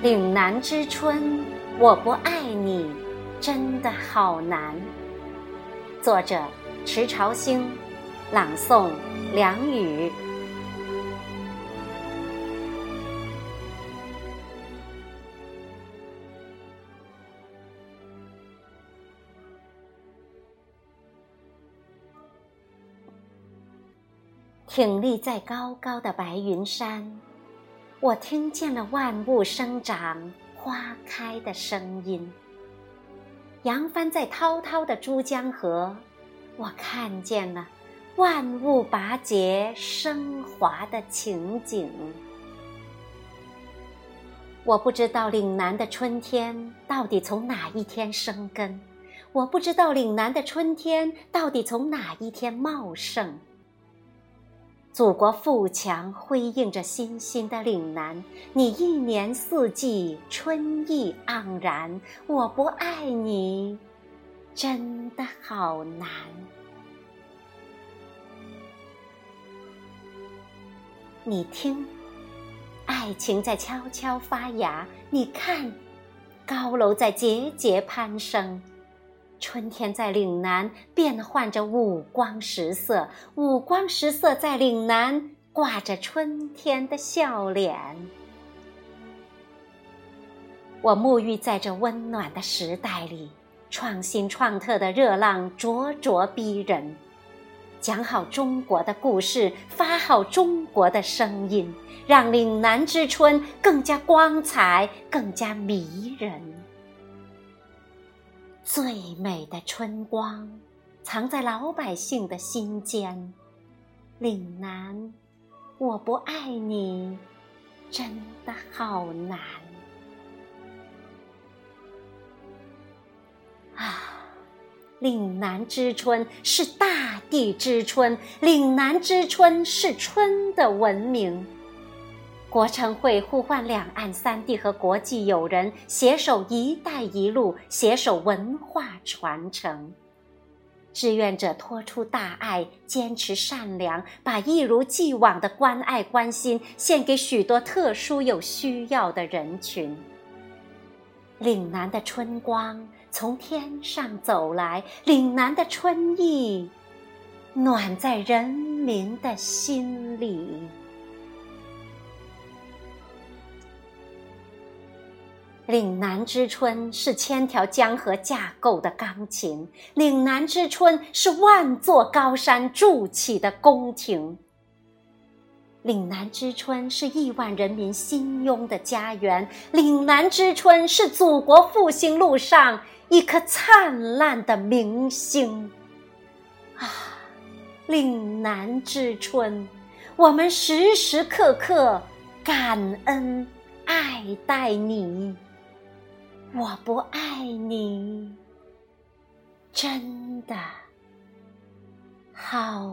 岭南之春，我不爱你，真的好难。作者：迟朝兴，朗诵：梁雨。挺立在高高的白云山。我听见了万物生长、花开的声音。扬帆在滔滔的珠江河，我看见了万物拔节、升华的情景。我不知道岭南的春天到底从哪一天生根，我不知道岭南的春天到底从哪一天茂盛。祖国富强辉映着新兴的岭南，你一年四季春意盎然。我不爱你，真的好难。你听，爱情在悄悄发芽；你看，高楼在节节攀升。春天在岭南变换着五光十色，五光十色在岭南挂着春天的笑脸。我沐浴在这温暖的时代里，创新创特的热浪灼灼逼人。讲好中国的故事，发好中国的声音，让岭南之春更加光彩，更加迷人。最美的春光，藏在老百姓的心间。岭南，我不爱你，真的好难。啊，岭南之春是大地之春，岭南之春是春的文明。国成会呼唤两岸三地和国际友人携手“一带一路”，携手文化传承。志愿者托出大爱，坚持善良，把一如既往的关爱关心献给许多特殊有需要的人群。岭南的春光从天上走来，岭南的春意暖在人民的心里。岭南之春是千条江河架构的钢琴，岭南之春是万座高山筑起的宫廷。岭南之春是亿万人民心拥的家园，岭南之春是祖国复兴路上一颗灿烂的明星。啊，岭南之春，我们时时刻刻感恩爱戴你。我不爱你，真的好